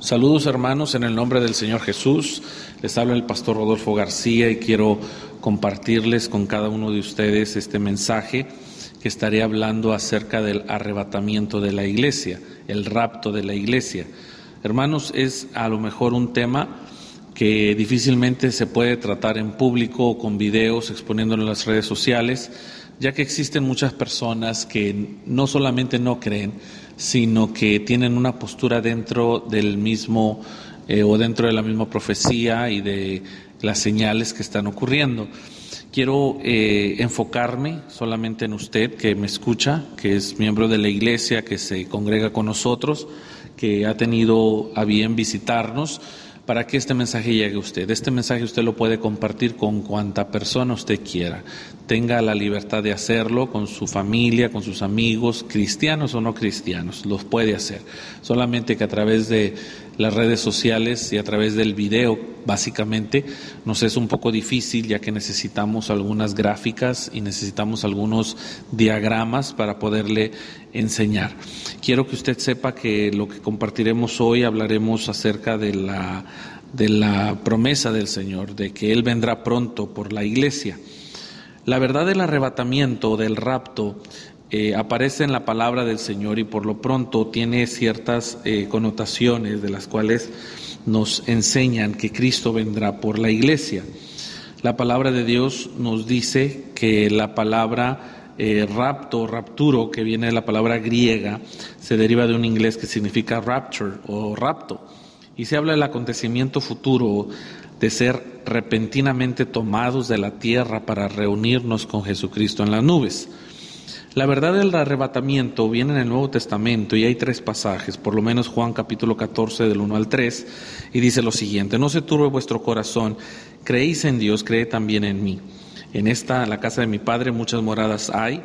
Saludos hermanos en el nombre del Señor Jesús. Les habla el pastor Rodolfo García y quiero compartirles con cada uno de ustedes este mensaje que estaré hablando acerca del arrebatamiento de la iglesia, el rapto de la iglesia. Hermanos, es a lo mejor un tema que difícilmente se puede tratar en público o con videos exponiéndolo en las redes sociales, ya que existen muchas personas que no solamente no creen, sino que tienen una postura dentro del mismo eh, o dentro de la misma profecía y de las señales que están ocurriendo. Quiero eh, enfocarme solamente en usted que me escucha, que es miembro de la iglesia, que se congrega con nosotros, que ha tenido a bien visitarnos para que este mensaje llegue a usted. Este mensaje usted lo puede compartir con cuanta persona usted quiera. Tenga la libertad de hacerlo con su familia, con sus amigos, cristianos o no cristianos. Los puede hacer. Solamente que a través de las redes sociales y a través del video, básicamente, nos es un poco difícil ya que necesitamos algunas gráficas y necesitamos algunos diagramas para poderle enseñar. Quiero que usted sepa que lo que compartiremos hoy hablaremos acerca de la, de la promesa del Señor, de que Él vendrá pronto por la iglesia. La verdad del arrebatamiento, del rapto, eh, aparece en la palabra del Señor y por lo pronto tiene ciertas eh, connotaciones de las cuales nos enseñan que Cristo vendrá por la iglesia. La palabra de Dios nos dice que la palabra eh, rapto, rapturo, que viene de la palabra griega, se deriva de un inglés que significa rapture o rapto. Y se habla del acontecimiento futuro de ser repentinamente tomados de la tierra para reunirnos con Jesucristo en las nubes. La verdad del arrebatamiento viene en el Nuevo Testamento y hay tres pasajes, por lo menos Juan capítulo 14 del 1 al 3, y dice lo siguiente, no se turbe vuestro corazón, creéis en Dios, cree también en mí. En esta, la casa de mi Padre, muchas moradas hay.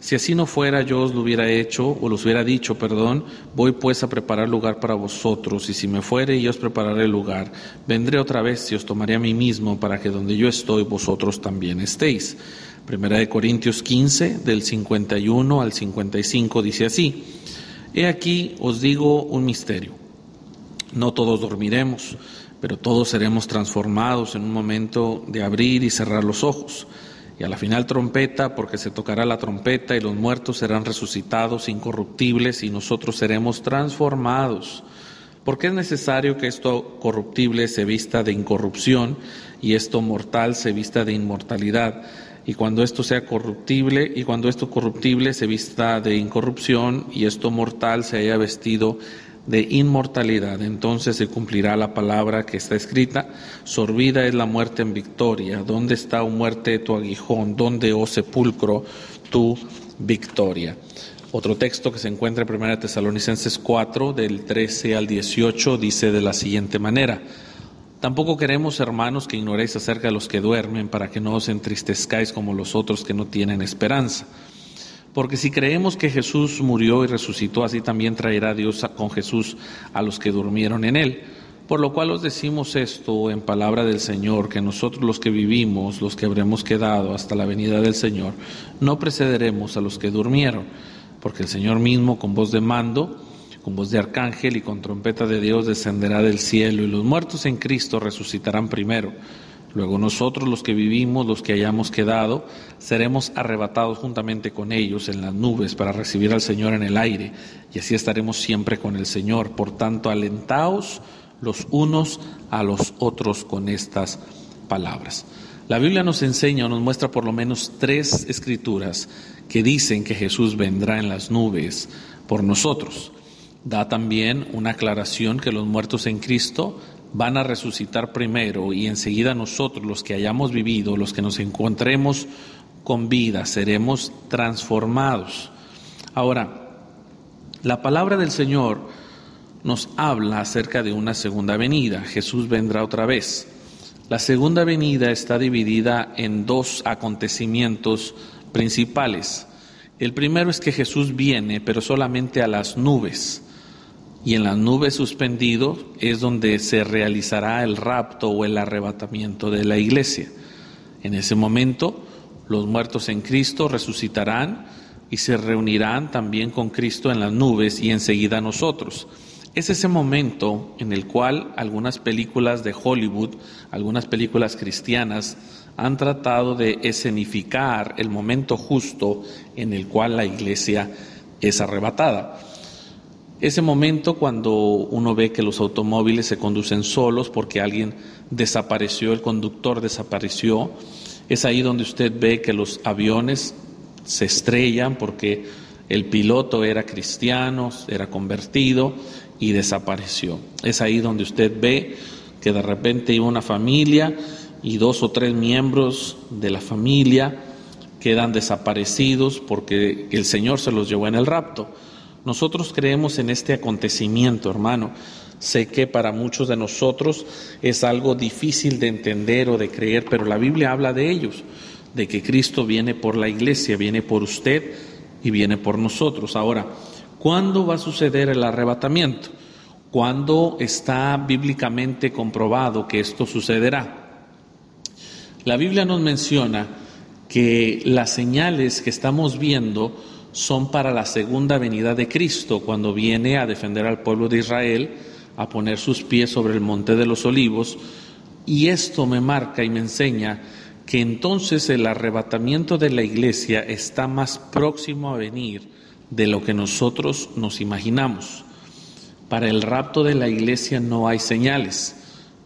Si así no fuera, yo os lo hubiera hecho, o los hubiera dicho, perdón, voy pues a preparar lugar para vosotros, y si me fuere, yo os prepararé el lugar. Vendré otra vez y os tomaré a mí mismo, para que donde yo estoy, vosotros también estéis. Primera de Corintios 15, del 51 al 55, dice así, He aquí os digo un misterio. No todos dormiremos, pero todos seremos transformados en un momento de abrir y cerrar los ojos. Y a la final trompeta, porque se tocará la trompeta y los muertos serán resucitados incorruptibles y nosotros seremos transformados. Porque es necesario que esto corruptible se vista de incorrupción y esto mortal se vista de inmortalidad y cuando esto sea corruptible, y cuando esto corruptible se vista de incorrupción, y esto mortal se haya vestido de inmortalidad, entonces se cumplirá la palabra que está escrita, sorbida es la muerte en victoria, ¿dónde está, o oh muerte, tu aguijón? ¿Dónde, oh sepulcro, tu victoria? Otro texto que se encuentra en 1 Tesalonicenses 4, del 13 al 18, dice de la siguiente manera, Tampoco queremos, hermanos, que ignoréis acerca de los que duermen, para que no os entristezcáis como los otros que no tienen esperanza. Porque si creemos que Jesús murió y resucitó, así también traerá Dios con Jesús a los que durmieron en él. Por lo cual os decimos esto en palabra del Señor, que nosotros los que vivimos, los que habremos quedado hasta la venida del Señor, no precederemos a los que durmieron, porque el Señor mismo con voz de mando, con voz de arcángel y con trompeta de Dios descenderá del cielo y los muertos en Cristo resucitarán primero. Luego nosotros los que vivimos, los que hayamos quedado, seremos arrebatados juntamente con ellos en las nubes para recibir al Señor en el aire y así estaremos siempre con el Señor. Por tanto, alentaos los unos a los otros con estas palabras. La Biblia nos enseña o nos muestra por lo menos tres escrituras que dicen que Jesús vendrá en las nubes por nosotros da también una aclaración que los muertos en Cristo van a resucitar primero y enseguida nosotros, los que hayamos vivido, los que nos encontremos con vida, seremos transformados. Ahora, la palabra del Señor nos habla acerca de una segunda venida. Jesús vendrá otra vez. La segunda venida está dividida en dos acontecimientos principales. El primero es que Jesús viene, pero solamente a las nubes y en las nubes suspendido es donde se realizará el rapto o el arrebatamiento de la iglesia. En ese momento los muertos en Cristo resucitarán y se reunirán también con Cristo en las nubes y enseguida nosotros. Es ese momento en el cual algunas películas de Hollywood, algunas películas cristianas, han tratado de escenificar el momento justo en el cual la iglesia es arrebatada. Ese momento cuando uno ve que los automóviles se conducen solos porque alguien desapareció, el conductor desapareció, es ahí donde usted ve que los aviones se estrellan porque el piloto era cristiano, era convertido y desapareció. Es ahí donde usted ve que de repente iba una familia y dos o tres miembros de la familia quedan desaparecidos porque el Señor se los llevó en el rapto. Nosotros creemos en este acontecimiento, hermano. Sé que para muchos de nosotros es algo difícil de entender o de creer, pero la Biblia habla de ellos, de que Cristo viene por la iglesia, viene por usted y viene por nosotros. Ahora, ¿cuándo va a suceder el arrebatamiento? ¿Cuándo está bíblicamente comprobado que esto sucederá? La Biblia nos menciona que las señales que estamos viendo son para la segunda venida de Cristo, cuando viene a defender al pueblo de Israel, a poner sus pies sobre el monte de los olivos, y esto me marca y me enseña que entonces el arrebatamiento de la iglesia está más próximo a venir de lo que nosotros nos imaginamos. Para el rapto de la iglesia no hay señales,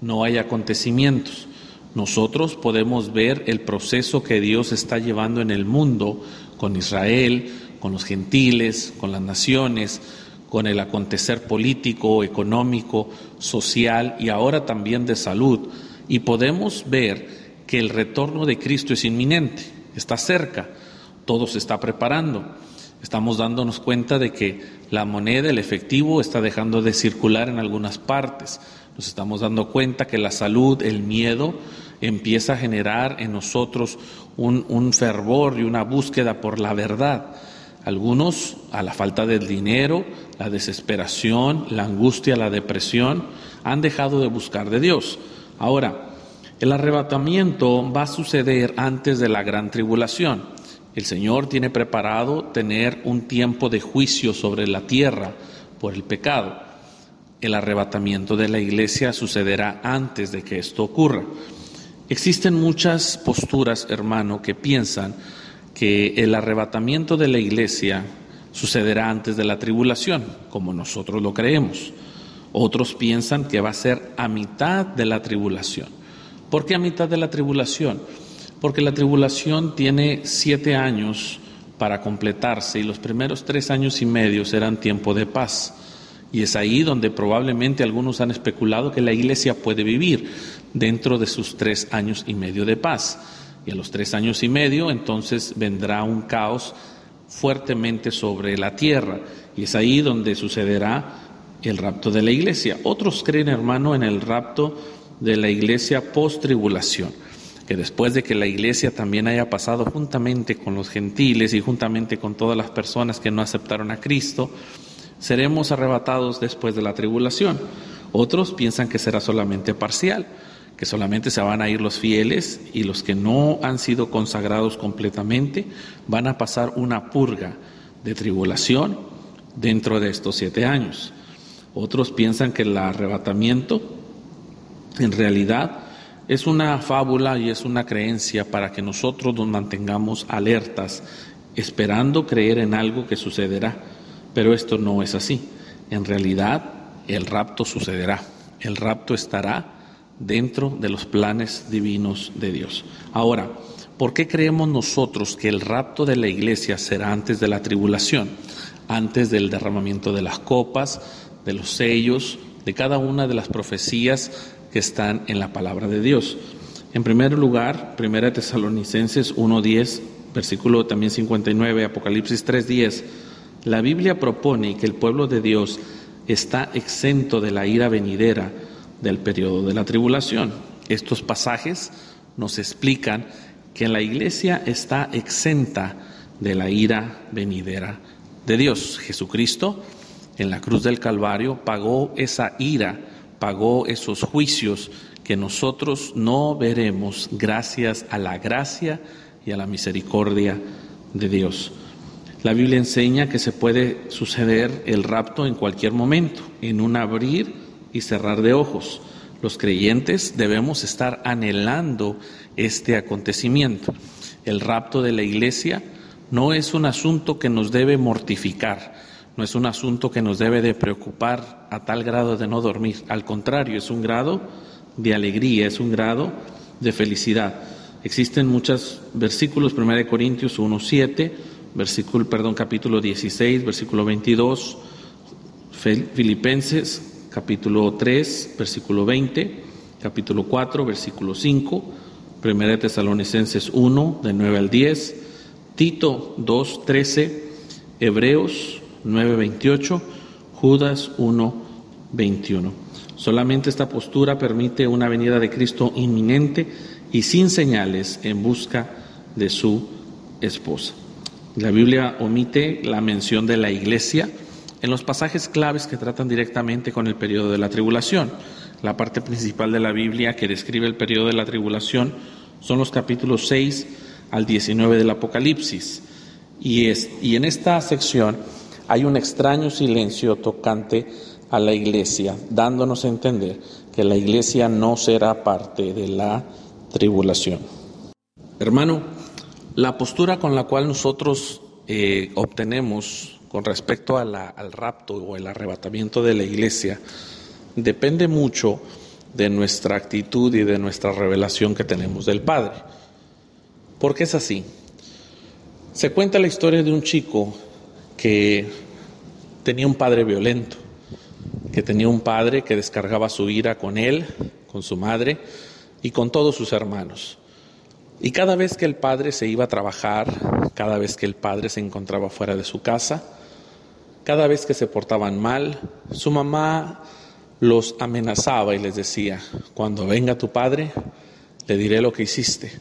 no hay acontecimientos. Nosotros podemos ver el proceso que Dios está llevando en el mundo con Israel, con los gentiles, con las naciones, con el acontecer político, económico, social y ahora también de salud. Y podemos ver que el retorno de Cristo es inminente, está cerca, todo se está preparando. Estamos dándonos cuenta de que la moneda, el efectivo, está dejando de circular en algunas partes. Nos estamos dando cuenta que la salud, el miedo, empieza a generar en nosotros un, un fervor y una búsqueda por la verdad. Algunos a la falta del dinero, la desesperación, la angustia, la depresión, han dejado de buscar de Dios. Ahora, el arrebatamiento va a suceder antes de la gran tribulación. El Señor tiene preparado tener un tiempo de juicio sobre la tierra por el pecado. El arrebatamiento de la iglesia sucederá antes de que esto ocurra. Existen muchas posturas, hermano, que piensan que el arrebatamiento de la iglesia sucederá antes de la tribulación, como nosotros lo creemos. Otros piensan que va a ser a mitad de la tribulación. ¿Por qué a mitad de la tribulación? Porque la tribulación tiene siete años para completarse y los primeros tres años y medio serán tiempo de paz. Y es ahí donde probablemente algunos han especulado que la iglesia puede vivir dentro de sus tres años y medio de paz. Y a los tres años y medio entonces vendrá un caos fuertemente sobre la tierra. Y es ahí donde sucederá el rapto de la iglesia. Otros creen, hermano, en el rapto de la iglesia post-tribulación, que después de que la iglesia también haya pasado juntamente con los gentiles y juntamente con todas las personas que no aceptaron a Cristo, seremos arrebatados después de la tribulación. Otros piensan que será solamente parcial que solamente se van a ir los fieles y los que no han sido consagrados completamente van a pasar una purga de tribulación dentro de estos siete años. Otros piensan que el arrebatamiento en realidad es una fábula y es una creencia para que nosotros nos mantengamos alertas, esperando creer en algo que sucederá. Pero esto no es así. En realidad, el rapto sucederá. El rapto estará dentro de los planes divinos de Dios. Ahora, ¿por qué creemos nosotros que el rapto de la iglesia será antes de la tribulación, antes del derramamiento de las copas, de los sellos, de cada una de las profecías que están en la palabra de Dios? En primer lugar, 1 Tesalonicenses 1.10, versículo también 59, Apocalipsis 3.10, la Biblia propone que el pueblo de Dios está exento de la ira venidera, del periodo de la tribulación. Estos pasajes nos explican que la iglesia está exenta de la ira venidera de Dios. Jesucristo en la cruz del Calvario pagó esa ira, pagó esos juicios que nosotros no veremos gracias a la gracia y a la misericordia de Dios. La Biblia enseña que se puede suceder el rapto en cualquier momento, en un abrir y cerrar de ojos. Los creyentes debemos estar anhelando este acontecimiento. El rapto de la iglesia no es un asunto que nos debe mortificar, no es un asunto que nos debe de preocupar a tal grado de no dormir. Al contrario, es un grado de alegría, es un grado de felicidad. Existen muchos versículos, 1 Corintios 1.7, versículo, perdón, capítulo 16, versículo 22, Filipenses capítulo 3, versículo 20, capítulo 4, versículo 5, 1 Tesalonicenses 1, de 9 al 10, Tito 2, 13, Hebreos 9, 28, Judas 1, 21. Solamente esta postura permite una venida de Cristo inminente y sin señales en busca de su esposa. La Biblia omite la mención de la iglesia, en los pasajes claves que tratan directamente con el periodo de la tribulación. La parte principal de la Biblia que describe el periodo de la tribulación son los capítulos 6 al 19 del Apocalipsis. Y, es, y en esta sección hay un extraño silencio tocante a la iglesia, dándonos a entender que la iglesia no será parte de la tribulación. Hermano, la postura con la cual nosotros eh, obtenemos con respecto al rapto o el arrebatamiento de la iglesia depende mucho de nuestra actitud y de nuestra revelación que tenemos del Padre. ¿Por qué es así? Se cuenta la historia de un chico que tenía un padre violento, que tenía un padre que descargaba su ira con él, con su madre y con todos sus hermanos. Y cada vez que el padre se iba a trabajar, cada vez que el padre se encontraba fuera de su casa, cada vez que se portaban mal, su mamá los amenazaba y les decía, cuando venga tu padre, le diré lo que hiciste.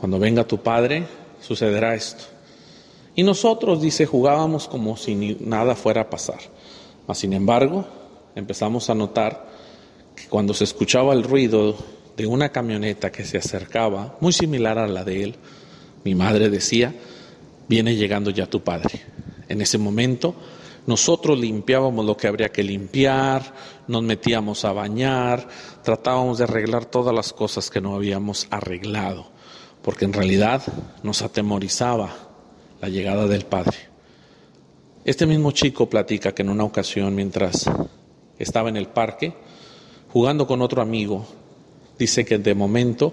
Cuando venga tu padre, sucederá esto. Y nosotros, dice, jugábamos como si nada fuera a pasar. Mas, sin embargo, empezamos a notar que cuando se escuchaba el ruido de una camioneta que se acercaba, muy similar a la de él, mi madre decía, viene llegando ya tu padre. En ese momento nosotros limpiábamos lo que habría que limpiar, nos metíamos a bañar, tratábamos de arreglar todas las cosas que no habíamos arreglado, porque en realidad nos atemorizaba la llegada del Padre. Este mismo chico platica que en una ocasión, mientras estaba en el parque, jugando con otro amigo, dice que de momento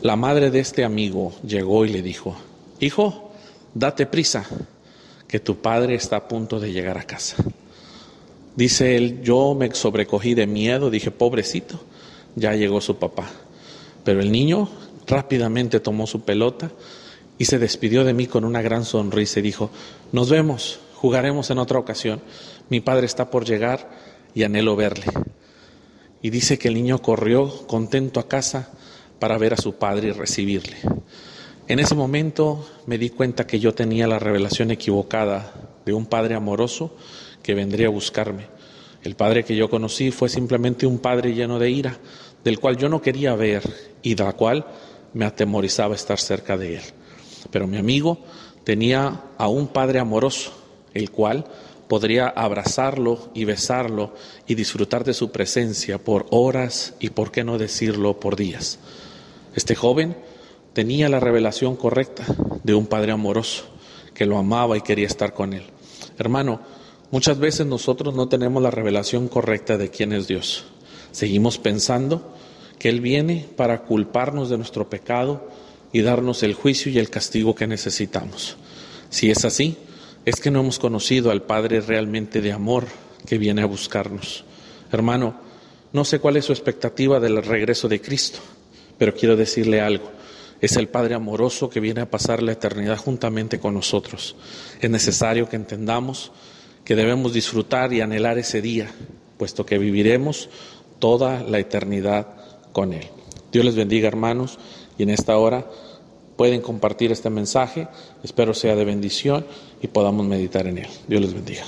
la madre de este amigo llegó y le dijo, hijo, date prisa, que tu padre está a punto de llegar a casa. Dice él, yo me sobrecogí de miedo, dije, pobrecito, ya llegó su papá. Pero el niño rápidamente tomó su pelota y se despidió de mí con una gran sonrisa y dijo, nos vemos, jugaremos en otra ocasión. Mi padre está por llegar y anhelo verle. Y dice que el niño corrió contento a casa para ver a su padre y recibirle. En ese momento me di cuenta que yo tenía la revelación equivocada de un padre amoroso que vendría a buscarme. El padre que yo conocí fue simplemente un padre lleno de ira, del cual yo no quería ver y de la cual me atemorizaba estar cerca de él. Pero mi amigo tenía a un padre amoroso, el cual podría abrazarlo y besarlo y disfrutar de su presencia por horas y, por qué no decirlo, por días. Este joven tenía la revelación correcta de un Padre amoroso que lo amaba y quería estar con él. Hermano, muchas veces nosotros no tenemos la revelación correcta de quién es Dios. Seguimos pensando que Él viene para culparnos de nuestro pecado y darnos el juicio y el castigo que necesitamos. Si es así, es que no hemos conocido al Padre realmente de amor que viene a buscarnos. Hermano, no sé cuál es su expectativa del regreso de Cristo, pero quiero decirle algo. Es el Padre amoroso que viene a pasar la eternidad juntamente con nosotros. Es necesario que entendamos que debemos disfrutar y anhelar ese día, puesto que viviremos toda la eternidad con Él. Dios les bendiga, hermanos, y en esta hora pueden compartir este mensaje. Espero sea de bendición y podamos meditar en él. Dios les bendiga.